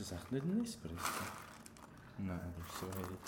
Das echt nicht ein Espresso? Nein, das ist so hell.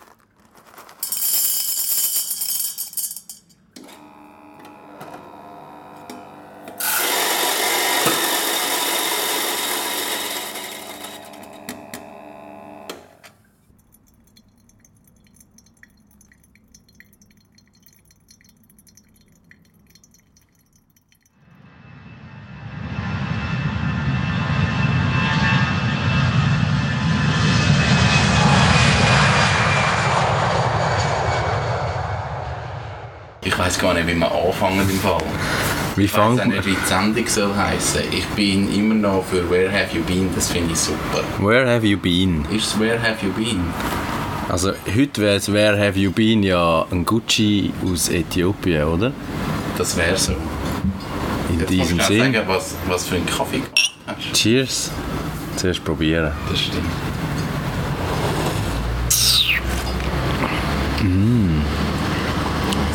Ich weiß gar nicht, wie wir anfangen im Fall. Wie Ich weiß nicht, wie die Sendung soll heissen. Ich bin immer noch für Where Have You Been, das finde ich super. Where have you been? Ist es Where Have You Been? Also heute wäre es Where have you been ja ein Gucci aus Äthiopien, oder? Das wäre so. In Jetzt diesem musst du auch Sinn. sagen, was, was für einen Kaffee gemacht hast. Cheers. Zuerst probieren. Das stimmt.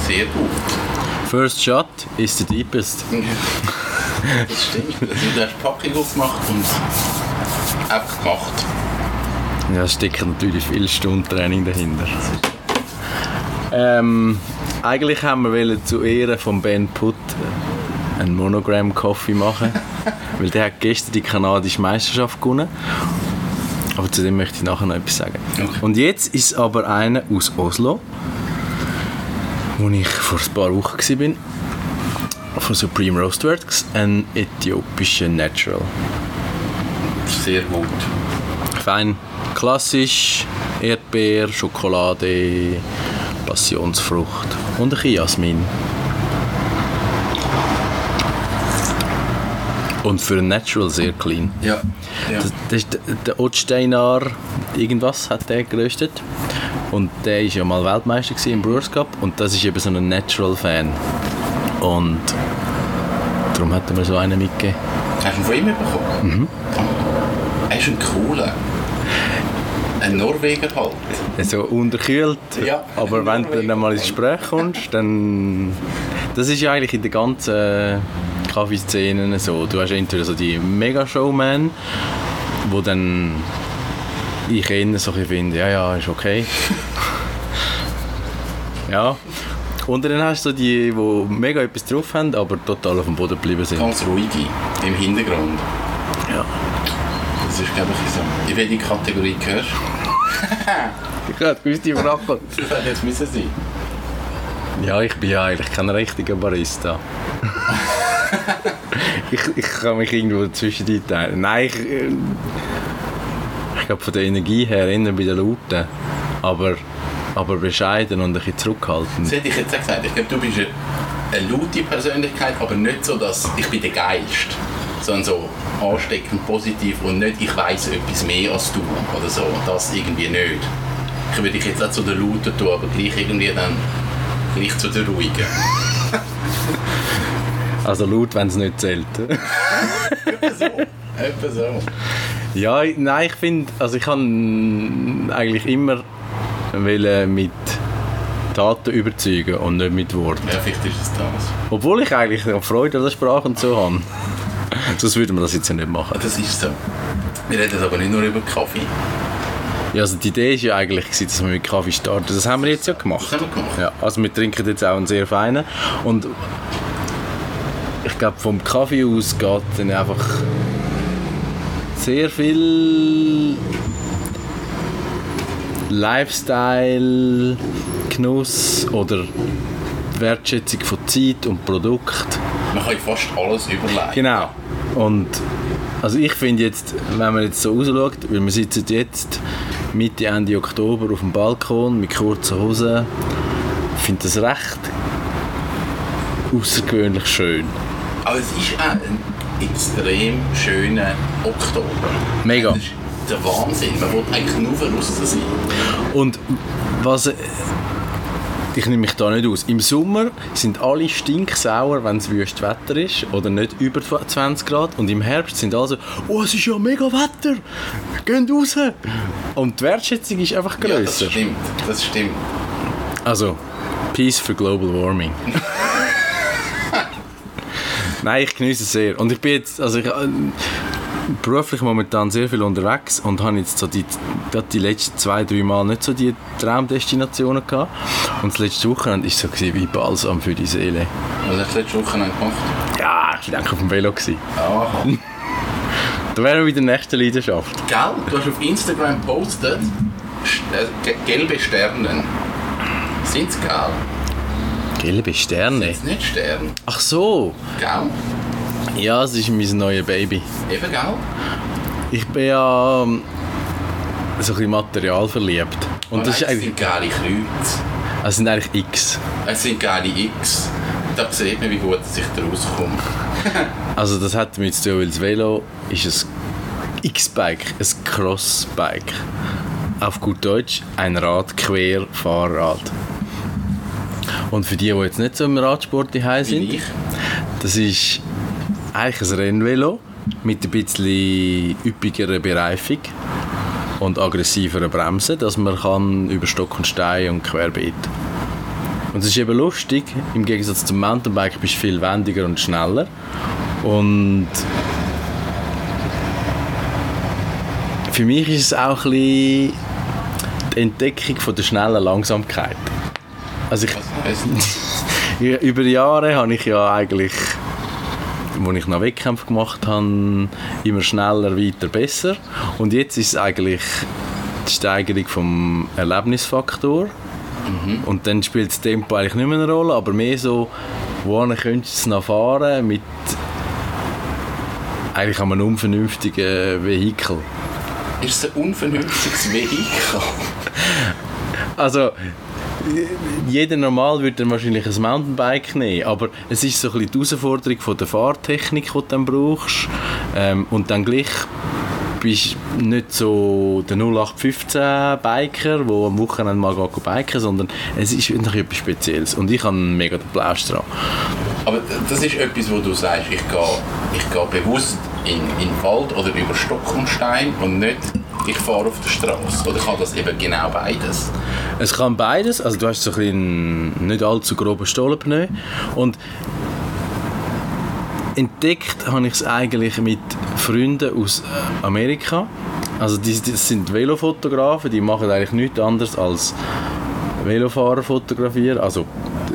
Sehr gut. First shot is the deepest. Das stimmt. Also, du hast die Packung aufgemacht und einfach gemacht. Ja, es steckt natürlich viel Stunden Training dahinter. Ähm, eigentlich haben wir wollen zu Ehren von Ben Putt einen Monogram Coffee machen, weil der hat gestern die kanadische Meisterschaft gewonnen. Aber zu dem möchte ich nachher noch etwas sagen. Okay. Und jetzt ist aber einer aus Oslo, wo ich vor ein paar Wochen war, von Supreme Roastworks, ein äthiopischer Natural. Sehr gut. Fein, klassisch, Erdbeer, Schokolade, Passionsfrucht und ein bisschen Jasmin. Und für ein Natural sehr clean. Ja. ja. Das, das ist der- Ottsteinar, irgendwas hat der geröstet. Und der ist ja mal Weltmeister im Brewers Cup und das ist eben so ein Natural-Fan. Und darum hat er mir so einen mitgegeben. Hast du ihn von ihm bekommen? Mhm. Er ist ein cooler. Ein Norweger halt. so unterkühlt. Ja. Aber wenn du dann mal ins Gespräch kommst, dann. Das ist ja eigentlich in der ganzen Kaffeeszene so. Du hast entweder so die Mega-Showman, wo dann ich eher so finde, ja, ja, ist okay. ja. Und dann hast du die, die mega etwas drauf haben, aber total auf dem Boden geblieben sind. Ganz ruhige im Hintergrund. Ja. Das ist, glaube ich, so. In welche Kategorie gehörst Ich hätte gewusst, die Frage. du? Das hätte jetzt müssen sein. Ja, ich bin ja eigentlich kein richtiger Barista. ich, ich kann mich irgendwo dazwischen einteilen. Nein, ich, äh, ich glaube von der Energie her eher bei den Lauten. Aber, aber bescheiden und ein bisschen zurückhaltend. Das hätte ich jetzt auch gesagt. Ich glaube, du bist eine, laute Persönlichkeit, aber nicht so, dass ich bin der Geilste. Sondern so ansteckend positiv und nicht, ich weiß etwas mehr als du oder so. Das irgendwie nicht. Ich würde dich jetzt auch zu der Lauten tun, aber gleich irgendwie dann gleich zu der Ruhigen. Also laut, wenn es nicht zählt. Etwa so. Etwa so. Ja, nein, ich finde, also ich kann eigentlich immer mit Taten überzeugen und nicht mit Worten. Ja, vielleicht ist es das. Obwohl ich eigentlich Freude an der Sprache und so habe. Sonst würde man das jetzt ja nicht machen. Das ist so. Wir reden aber nicht nur über Kaffee. Ja, also die Idee war ja eigentlich, dass wir mit Kaffee starten. Das haben wir jetzt ja Das gemacht. haben wir gemacht. Ja, also wir trinken jetzt auch einen sehr feinen. Und ich glaube, vom Kaffee aus geht dann einfach sehr viel Lifestyle, Genuss oder Wertschätzung von Zeit und Produkt. Man kann fast alles überlegen. Genau. Und also ich finde jetzt, wenn man jetzt so rausschaut, weil wir sitzen jetzt Mitte, Ende Oktober auf dem Balkon mit kurzen Hosen, ich finde das recht außergewöhnlich schön. Aber es ist auch ein extrem schöner Oktober. Mega. Das ist der Wahnsinn. Man will eigentlich nur draussen sein. Und was... äh, Ich nehme mich da nicht aus. Im Sommer sind alle stinksauer, wenn es wüstes Wetter ist oder nicht über 20 Grad. Und im Herbst sind alle so, oh, es ist ja mega Wetter, geht raus. Und die Wertschätzung ist einfach Ja, das stimmt. Das stimmt. Also, Peace für Global Warming. Nein, ich genieße es sehr. Und ich bin jetzt, also ich, äh, beruflich momentan sehr viel unterwegs und habe jetzt so die, die letzten zwei, drei Mal nicht so die Traumdestinationen gehabt. Und das letzte Wochenende war so wie Balsam für die Seele. Was hast du letzte Woche gemacht? Ja, ich war auf dem Velo. Ah, Da wären wir wieder nächste Leidenschaft. Gell? Du hast auf Instagram gepostet, st- äh, ge- gelbe Sterne. Sind es gel? Gelbe Sterne. Ist nicht Sterne. Ach so. Gell? Ja, es ist mein neues Baby. Eben gell? Ich bin ja ähm, so ein bisschen Material verliebt. Und das ist es eigentlich, sind geile Kreuze. es sind eigentlich X. Es sind geile X. Da sieht man, wie gut ich da rauskomme. Also das hat damit zu tun, weil das Velo ist ein X-Bike, ein Cross-Bike. Auf gut Deutsch ein Rad-Quer-Fahrrad. Und für die, die jetzt nicht so im Radsport daheim sind, ich. das ist eigentlich ein Rennvelo mit ein bisschen üppigerer Bereifung und aggressiverer Bremsen, dass man kann über Stock und Stein und querbeet. Und es ist eben lustig, im Gegensatz zum Mountainbike bist du viel wendiger und schneller. Und für mich ist es auch ein bisschen die Entdeckung von der schnellen Langsamkeit. Also ich, Über Jahre habe ich ja eigentlich, wo ich noch Wettkämpfe gemacht habe, immer schneller, weiter, besser. Und jetzt ist es eigentlich die Steigerung vom Erlebnisfaktor. Und dann spielt das Tempo eigentlich nicht mehr eine Rolle, aber mehr so, wohin könntest du es noch fahren mit eigentlich einem unvernünftigen Vehikel. Ist es ein unvernünftiges Vehikel? Also, jeder normal würde dann wahrscheinlich ein Mountainbike nehmen, aber es ist so ein die Herausforderung von der Fahrtechnik, die du dann brauchst. Ähm, und dann gleich bist nicht so der 0815-Biker, der am Wochenende mal geht biken sondern es ist wirklich etwas Spezielles. Und ich habe mega den Plausch dran. Aber das ist etwas, wo du sagst, ich gehe, ich gehe bewusst in, in Wald oder über Stock und Stein und nicht, ich fahre auf der Straße. Oder kann das eben genau beides? Es kann beides, also du hast so ein nicht allzu groben Stollenpneu und entdeckt habe ich es eigentlich mit Freunden aus äh, Amerika. Also die, das sind Velofotografen, die machen eigentlich nichts anderes als Velofahrer fotografieren. Also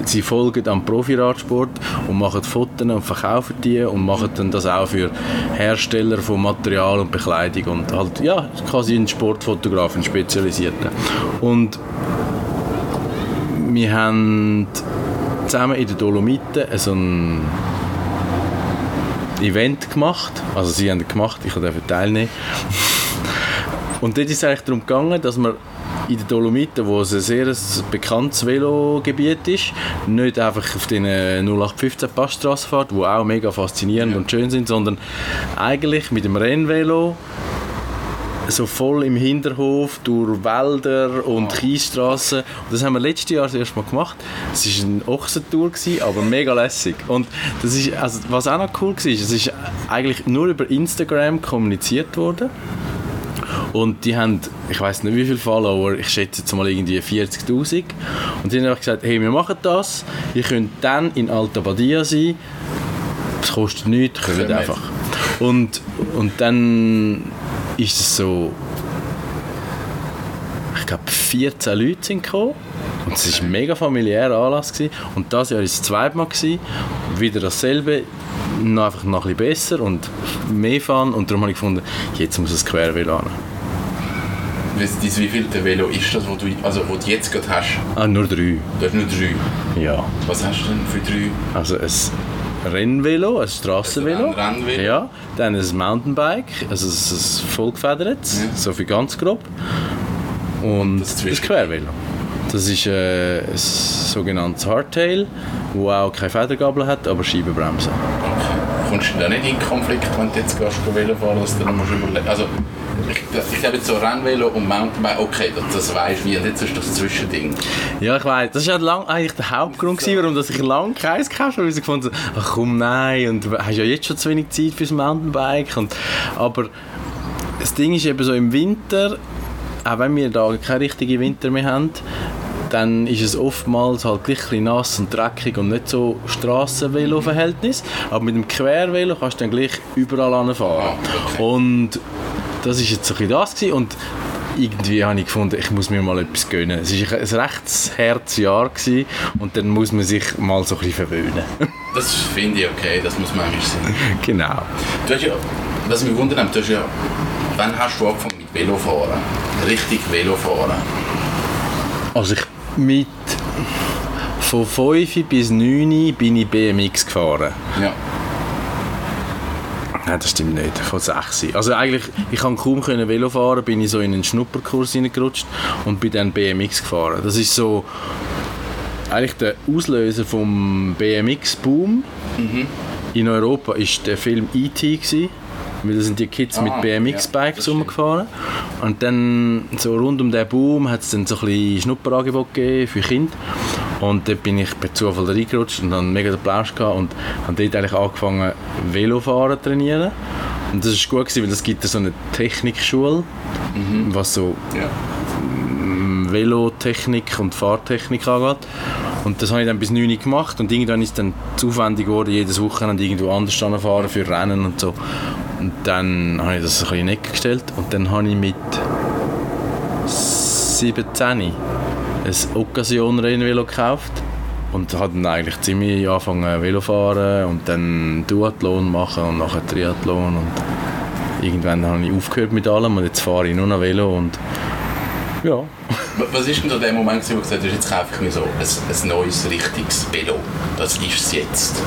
sie folgen am Profiradsport und machen Fotos und verkaufen die und machen dann das auch für Hersteller von Material und Bekleidung und halt ja quasi ein Sportfotograf, ein Spezialisierter. Und wir haben zusammen in den Dolomiten so ein Event gemacht. Also sie haben es gemacht, ich durfte teilnehmen. Und dort ist es eigentlich darum gegangen, dass man in den Dolomiten, wo es ein sehr bekanntes Velogebiet ist, nicht einfach auf den 0815 Passstraßen fährt, die auch mega faszinierend Ja. und schön sind, sondern eigentlich mit dem Rennvelo so voll im Hinterhof durch Wälder und Kiesstraßen. Das haben wir letztes Jahr das erste Mal gemacht. Es war eine Ochsentour, gewesen, aber mega lässig. Und das ist, also, was auch noch cool war, es ist eigentlich nur über Instagram kommuniziert worden. Und die haben, ich weiß nicht wie viele Follower, ich schätze jetzt mal irgendwie 40'000. Und die haben einfach gesagt, hey, wir machen das, ihr könnt dann in Alta Badia sein, es kostet nichts, Kommt. einfach. Und, und dann ist es so, ich glaube 14 Leute sind gekommen. Und es war ein mega familiärer Anlass. Gewesen. Und das Jahr war es das zweite Mal. Gewesen. Wieder dasselbe, noch einfach noch ein bisschen besser und mehr Fun. Und darum habe ich gefunden, jetzt muss es Quervelo an. Weiss- Dein wievielte Velo ist das, wo du, also, wo du jetzt gerade hast? Ah, nur drei. Du hast nur drei. Ja. Was hast du denn für drei? Also ein Rennvelo, ein Strassenvelo. Also ein Rennvelo. Ja. Dann ein Mountainbike, also ein vollgefedertes, Ja. so für ganz grob. Und Das das, Quervelo. Das ist äh, ein sogenanntes Hardtail, wo auch keine Federgabel hat, aber Scheibenbremse. Kommst du da nicht in Konflikt, wenn du jetzt gehst, Velo fahren, dass du dann musst überlegen Also, ich, ich glaube jetzt so Rennvelo und Mountainbike, okay, das, das weisst du wie, und jetzt ist das Zwischending. Ja, ich weiß. Das war ja lang eigentlich der Hauptgrund, gewesen, warum dass ich lange keins gekauft habe, weil ich gefunden habe, ach komm, nein, und du hast ja jetzt schon zu wenig Zeit fürs Mountainbike. Und, aber das Ding ist eben so im Winter, auch wenn wir da keine richtigen Winter mehr haben, dann ist es oftmals halt gleich ein nass und dreckig und nicht so Strassenvelo-Verhältnis. Aber mit dem Quervelo kannst du dann gleich überall anfahren. Ah, okay. Und das ist jetzt so ein das gewesen. und irgendwie habe ich gefunden, ich muss mir mal etwas gönnen. Es war ein recht hartes Jahr gewesen, und dann muss man sich mal so ein bisschen verwöhnen. Das finde ich okay, das muss manchmal sein. genau. Du hast ja, was mich wundert, du hast ja, wann hast du angefangen mit Velofahren? Richtig Velofahren? Also ich mit von 5 bis 9 bin ich BMX gefahren. Ja. Nein, das stimmt nicht. Von 6. Also eigentlich, ich kann kaum können Velo fahren, bin ich so in einen Schnupperkurs hineingerutscht und bin dann BMX gefahren. Das ist so eigentlich der Auslöser vom BMX-Boom. In Europa ist der Film E.T. weil da sind die Kids Ah, mit ja, BMX-Bikes stimmt. rumgefahren. Und dann so rund um den Boom hat es dann so ein bisschen Schnupperangebot gegeben für Kinder. Und dort bin ich per Zufall reingerutscht und hatte mega den Plausch gehabt und habe dort eigentlich angefangen Velofahren zu trainieren. Und das ist gut gewesen, weil es gibt so eine Technikschule, was so ja. Velotechnik und Fahrtechnik angeht. Und das habe ich dann bis 9 Uhr gemacht und irgendwann ist es dann zu aufwendig geworden, jedes Wochenende irgendwo anders fahren für Rennen und so. Und dann habe ich das ein in die Ecke gestellt und dann habe ich mit 17 ein Occasion-Rennvelo gekauft und habe dann eigentlich ziemlich angefangen Velo fahren und dann Duathlon machen und nachher Triathlon und irgendwann habe ich aufgehört mit allem und jetzt fahre ich nur noch Velo und ja. Was ist denn so der Moment, wo du gesagt hast, jetzt kaufe ich mir so ein, ein neues, richtiges Velo? Das ist es jetzt.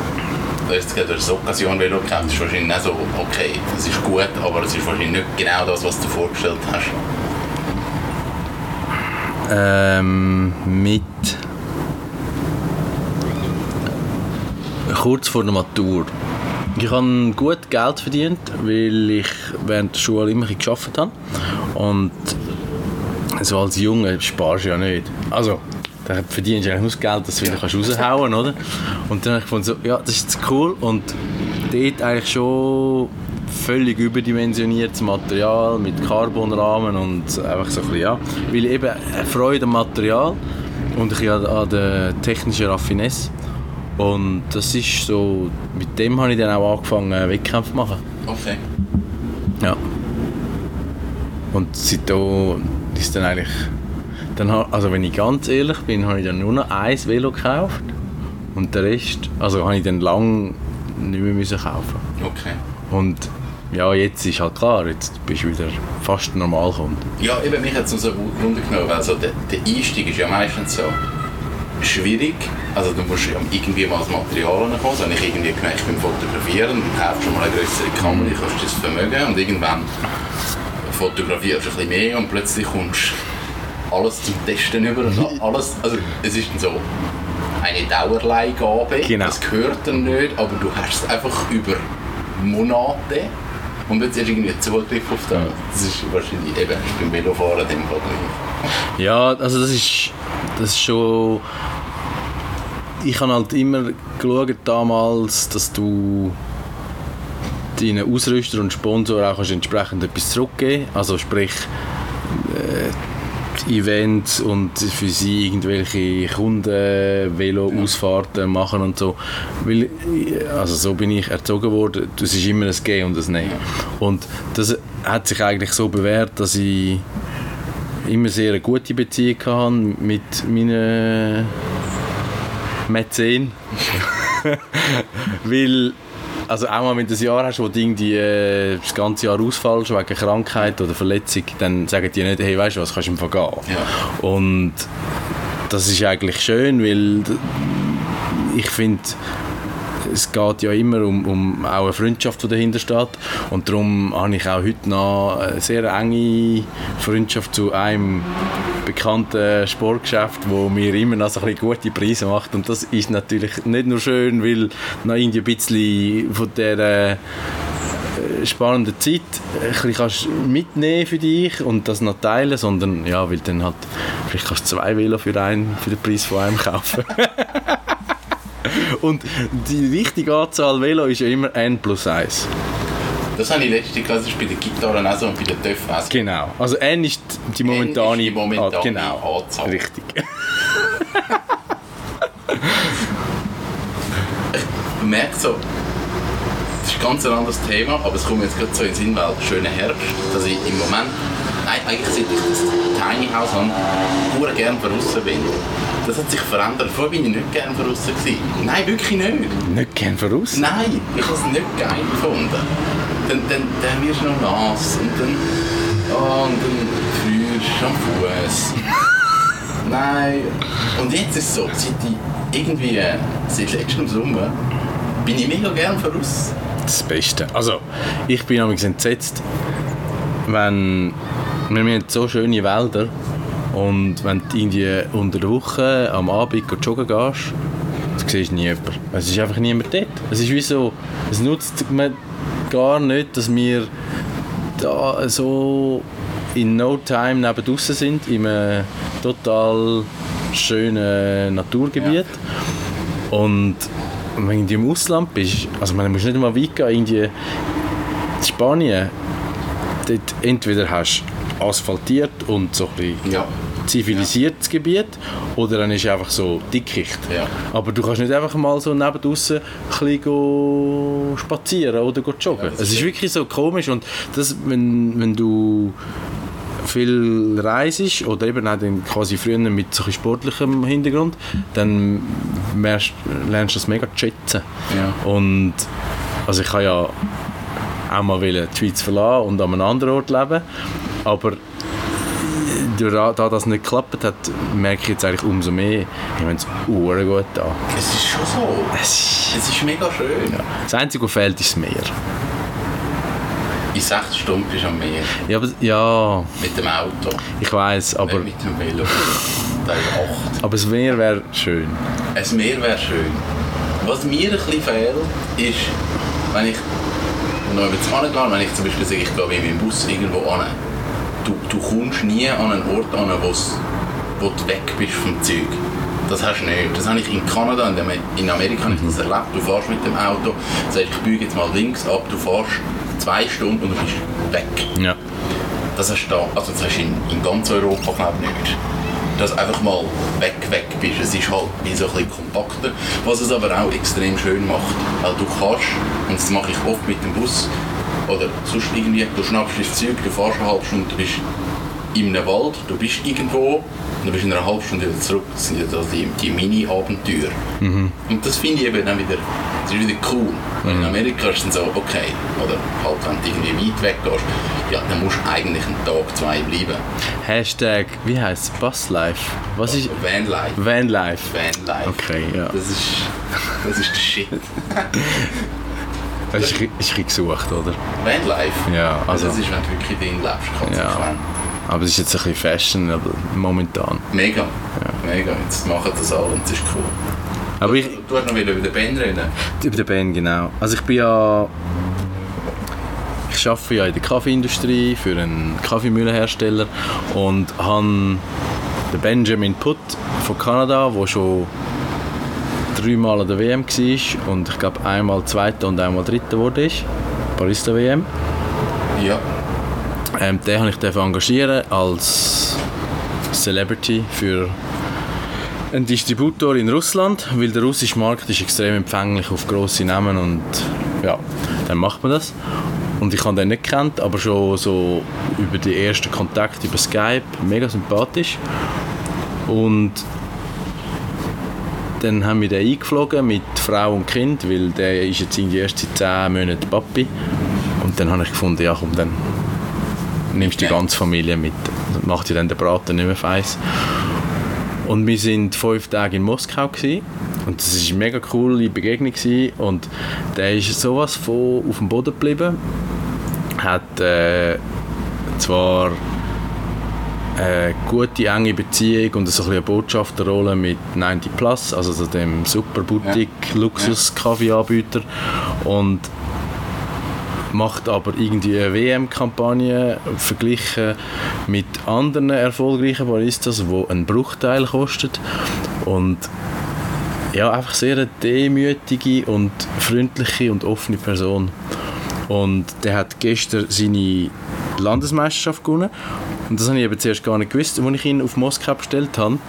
Jetzt gerade ein Occasion-Velo gekauft, das ist wahrscheinlich nicht so, okay, das ist gut, aber es ist wahrscheinlich nicht genau das, was du vorgestellt hast. Ähm, mit kurz vor der Matur. Ich habe gut Geld verdient, weil ich während der Schule immer gearbeitet habe. Und so als Junge sparst du ja nicht. Also, da verdienst du eigentlich nur das Geld, dass du wieder kannst raushauen oder? Und dann habe ich gefunden, so, ja, das ist jetzt cool. Und dort eigentlich schon völlig überdimensioniertes Material mit Carbonrahmen und einfach so ein bisschen, ja. Weil eben Freude am Material und ein bisschen an, an der technischen Raffinesse. Und das ist so, mit dem habe ich dann auch angefangen, Wettkämpfe zu machen. Okay. Ja. Und seitdem ist dann eigentlich, dann, also wenn ich ganz ehrlich bin, habe ich dann nur noch ein Velo gekauft und den Rest, also habe ich dann lang nicht mehr müssen kaufen. Okay. Und ja, jetzt ist halt klar, jetzt bist du wieder fast normal Kunde. Ja, eben, mich hat es so Wunder genommen, weil so der, der Einstieg ist ja meistens so schwierig. Also du musst ja irgendwie mal das Material rankommen. Wenn ich irgendwie gemerkt, ich bin fotografieren, dann kaufst du schon mal eine größere Kamera, dann kannst du das vermögen und irgendwann fotografierst du ein bisschen mehr und plötzlich kommst du alles zum Testen über und alles, also es ist dann so eine Dauerleihgabe, Genau. das gehört dann nicht, aber du hast es einfach über Monate und jetzt hast du irgendwie Zugriff auf das. Das ist wahrscheinlich eben ist beim Velofahren dem Fall gleich. Ja, also das ist, das ist schon... Ich habe halt immer geschaut damals, dass du deinen Ausrüster und Sponsor auch kannst entsprechend etwas zurückgeben Also sprich äh, Events und für sie irgendwelche Kunden Velo-Ausfahrten machen und so. Weil, also so bin ich erzogen worden, es ist immer ein Gehen und ein Nehmen. Und das hat sich eigentlich so bewährt, dass ich immer sehr eine gute Beziehung hatte mit meinen Mäzen. Weil, also auch mal, wenn du ein Jahr hast, wo du irgendwie äh, das ganze Jahr ausfallst wegen Krankheit oder Verletzung, dann sagen die nicht, hey, weißt du was, kannst du im Fall gehen. Ja. Und das ist eigentlich schön, weil ich finde, es geht ja immer um, um auch eine Freundschaft, die dahinter steht. Und darum habe ich auch heute noch eine sehr enge Freundschaft zu einem bekannten Sportgeschäft, wo mir immer noch so ein bisschen gute Preise macht. Und das ist natürlich nicht nur schön, weil noch irgendwie ein bisschen von dieser äh, spannenden Zeit ein kannst mitnehmen für dich und das noch teilen, sondern ja, weil dann halt vielleicht kannst du zwei Velo für, einen, für den Preis von einem kaufen. Und die richtige Anzahl Velo ist ja immer n plus 1. Das habe ich letzte Klasse bei den Gitarren also und bei den Töpfen also. Genau. Also N ist die momentane, n ist die momentane ah, genau. Anzahl. Richtig. ich merke so, das ist ganz ein anderes Thema, aber es kommt jetzt gerade so in den Sinn, weil schöner Herbst, dass ich im Moment nein, eigentlich seit ich das Tiny House habe, nur gerne draußen bin. Das hat sich verändert. Vorher bin ich nicht gerne draußen gewesen. Nein, wirklich nicht. Nicht gern voraus? Nein, ich habe es nicht geil gefunden. Dann, dann, dann wirst du noch nass und dann, oh, und dann frierst du am Fuß. Nein. Und jetzt ist es so, seit ich irgendwie, äh, seit letztem Sommer, bin ich mega gerne voraus. Das Beste. Also, ich bin nämlich entsetzt, wenn wir haben so schöne Wälder und wenn du irgendwie unter der Woche am Abend joggen gehst, du siehst nie jemanden. Es ist einfach niemand dort. Es ist wie so, es nutzt mir gar nicht, dass wir da so in no time neben draussen sind, in einem total schönen Naturgebiet. Und wenn du im Ausland bist, also man muss nicht mal weit gehen, irgendwie in Spanien, dort entweder hast du asphaltiert und so ein bisschen Ja. zivilisiertes Gebiet oder dann ist einfach so Dickicht. Ja. Aber du kannst nicht einfach mal so neben draussen ein spazieren oder joggen. Ja, es ist wirklich so komisch und das, wenn, wenn du viel reisest oder eben auch dann quasi früher mit so sportlichem Hintergrund, dann lernst du das mega zu schätzen. Ja. Und also ich habe ja auch mal die Schweiz verlassen und an einem anderen Ort leben, aber durch da, da das nicht geklappt hat, merke ich jetzt eigentlich umso mehr, ich finde es ure gut da. Es ist schon so. Es ist, Es ist mega schön. das Einzige, was fehlt, ist das Meer. In sechs Stunden bist du am Meer. Ja, aber, ja Mit dem Auto. ich weiß, aber, nicht mit dem Velo. Teil 8. aber das Meer wäre schön. Ein Meer wäre schön. Was mir ein bisschen fehlt, ist, wenn ich noch über das wenn ich zum Beispiel sage, ich gehe mit meinem Bus irgendwo an, du, du kommst nie an einen Ort an, wo du weg bist vom Zeug. Das hast du nicht. Das habe ich in Kanada und in Amerika ich das erlebt. Du fährst mit dem Auto, sagst, ich biege jetzt mal links ab, du fährst zwei Stunden und du bist weg. Ja. Das hast du da, also das hast du in, in ganz Europa glaube ich nicht. Dass du einfach mal weg, weg bist. Es ist halt wie so ein bisschen kompakter, was es aber auch extrem schön macht. Weil du kannst, und das mache ich oft mit dem Bus, oder sonst irgendwie, du schnappst das Zeug, du fährst eine halbe Stunde, du bist in einem Wald, du bist irgendwo, und du bist in einer halben Stunde wieder zurück. Das sind ja so die, die Mini-Abenteuer. Und das finde ich eben dann wieder, das ist wieder cool. Weil in Amerika ist es dann so, okay, oder halt wenn du irgendwie weit weg gehst, ja, dann musst du eigentlich einen Tag, zwei bleiben. Hashtag, wie heißt es? Buslife? Was ist Vanlife. Vanlife? Vanlife. Okay, ja. Das ist, das ist der Shit. Ist ein bisschen gesucht, oder? Vanlife. Ja, also- Das ist, wenn du wirklich drin lebst, konsequent. Aber es ist jetzt ein bisschen Fashion, aber momentan. Mega. Mega. Jetzt machen das alle und das ist cool. Aber ich, Du hast noch wieder über den Ben reden. über den Ben, genau. Also ich bin ja... Ich arbeite ja in der Kaffeeindustrie für einen Kaffeemühlenhersteller und habe den Benjamin Putt von Kanada, der schon dreimal an der WM war und ich glaube einmal Zweiter und einmal Dritter wurde ist, Barista WM. Ja. Ähm, den habe ich engagieren als Celebrity für einen Distributor in Russland, weil der russische Markt ist extrem empfänglich auf grosse Namen und ja, dann macht man das. Und ich habe den nicht gekannt, aber schon so über die ersten Kontakte über Skype, mega sympathisch. Und dann haben wir den eingeflogen mit Frau und Kind, weil der ist jetzt irgendwie erst seit 10 Monaten Papi. Und dann habe ich gefunden, ja komm, dann nimmst du die ganze Familie mit. Das macht ja dann der Braten nicht mehr feiss. Und wir sind fünf Tage in Moskau gewesen. und das ist eine mega coole Begegnung gewesen. und der ist sowas von auf dem Boden geblieben. Hat äh, zwar eine gute, enge Beziehung und so ein eine Botschafterrolle mit 90 Plus, also so dem super Boutique Luxus Kaffeeanbieter und macht aber irgendwie eine WM-Kampagne verglichen mit anderen erfolgreichen Baristas, die einen Bruchteil kostet. Und ja, einfach sehr eine demütige und freundliche und offene Person. Und der hat gestern seine Landesmeisterschaft gewonnen. Und das habe ich eben zuerst gar nicht gewusst. Als ich ihn auf Moskau bestellt habe,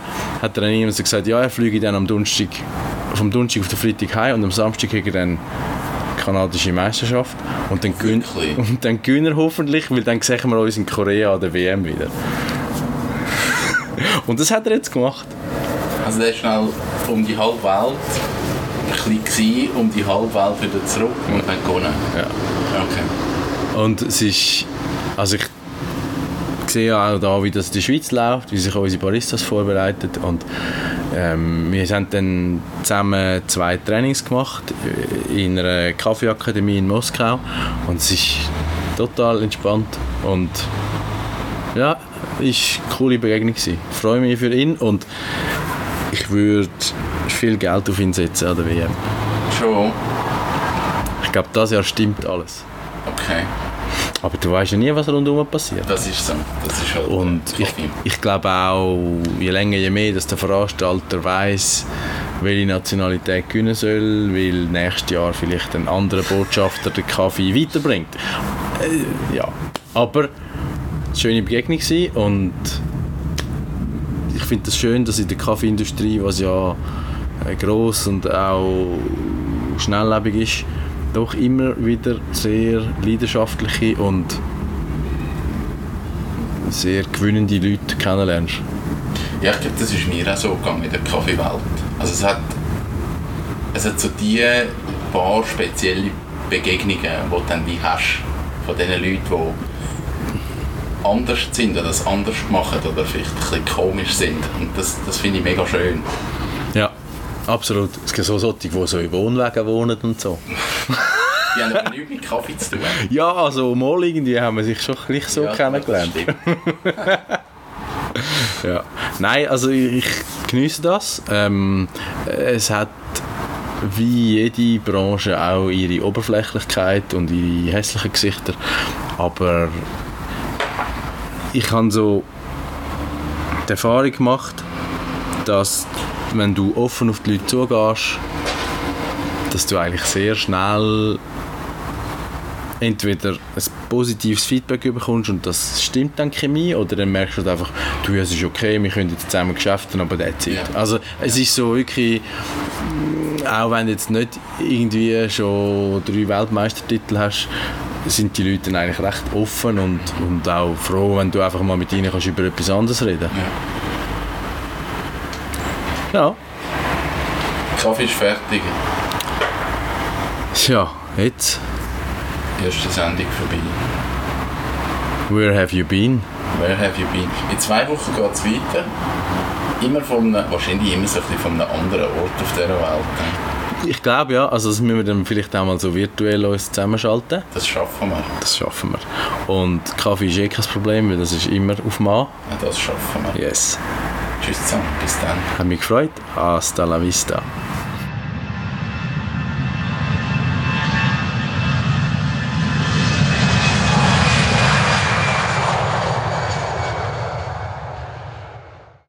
hat er dann so gesagt, ja, er fliege dann am Donnerstag vom Donnerstag auf den Freitag heim und am Samstag kriegt er dann kanadische Meisterschaft und dann gewinnt und dann gewinnen wir hoffentlich, weil dann sehen wir uns in Korea an der WM wieder. und das hat er jetzt gemacht. Also der ist schnell um die halbe Welt ein bisschen gewesen, um die halbe Welt wieder zurück und hat gewonnen. Ja. Okay. Und es ist, also ich sehe ja auch da, wie das in der Schweiz läuft, wie sich unsere Baristas vorbereiten und ähm, wir haben dann zusammen zwei Trainings gemacht in einer Kaffeeakademie in Moskau und es ist total entspannt und ja, ist eine coole Begegnung gewesen. Ich freue mich für ihn und ich würde viel Geld auf ihn setzen an der WM. Schon. Ich glaube, das Jahr stimmt alles. Okay. Aber du weißt ja nie, was rundherum passiert. Das ist so. Das ist halt Und ich, ich glaube auch, je länger, je mehr, dass der Veranstalter weiß, welche Nationalität gewinnen soll, weil nächstes Jahr vielleicht ein anderer Botschafter den Kaffee weiterbringt. Äh, ja, aber es war eine schöne Begegnung gewesen und ich finde es schön, dass in der Kaffeeindustrie, was ja äh, gross und auch schnelllebig ist, doch immer wieder sehr leidenschaftliche und sehr gewinnende Leute kennenlernst. Ja, ich glaube, das ist mir auch so gegangen in der Kaffeewelt. Also es hat, es hat so die paar spezielle Begegnungen, die du dann wie hast von diesen Leuten, die anders sind oder das anders machen oder vielleicht ein bisschen komisch sind. Und das, das finde ich mega schön. Absolut. Es gibt so solche, die so in Wohnwagen wohnen und so. Die haben aber nichts mit Kaffee zu tun. Ja, also mal irgendwie haben wir sich schon gleich so Ja, kennengelernt. Ja. Nein, also ich, ich genieße das. Ähm, es hat wie jede Branche auch ihre Oberflächlichkeit und ihre hässlichen Gesichter. Aber ich habe so die Erfahrung gemacht, dass wenn du offen auf die Leute zugehst, dass du eigentlich sehr schnell entweder ein positives Feedback bekommst und das stimmt dann Chemie oder dann merkst du halt einfach, du, es ist okay, wir können jetzt zusammen geschäften, aber that's it. Ja. Also es ist so wirklich, auch wenn du jetzt nicht irgendwie schon drei Weltmeistertitel hast, sind die Leute eigentlich recht offen und, und auch froh, wenn du einfach mal mit ihnen kannst über etwas anderes reden Ja. Kaffee ist fertig. Ja, jetzt, Erste Sendung vorbei. where have you been? Where have you been? In zwei Wochen geht es weiter. Immer von einem, wahrscheinlich immer so ein bisschen von einem anderen Ort auf dieser Welt. ne? Ich glaube ja, also das müssen wir dann vielleicht auch mal so virtuell uns zusammenschalten. Das schaffen wir. Das schaffen wir. Und Kaffee ist eh kein Problem, weil das ist immer auf Mann. Ja, das schaffen wir. Yes. Tschüss zusammen. Bis dann. Hat mich gefreut. Hasta la vista.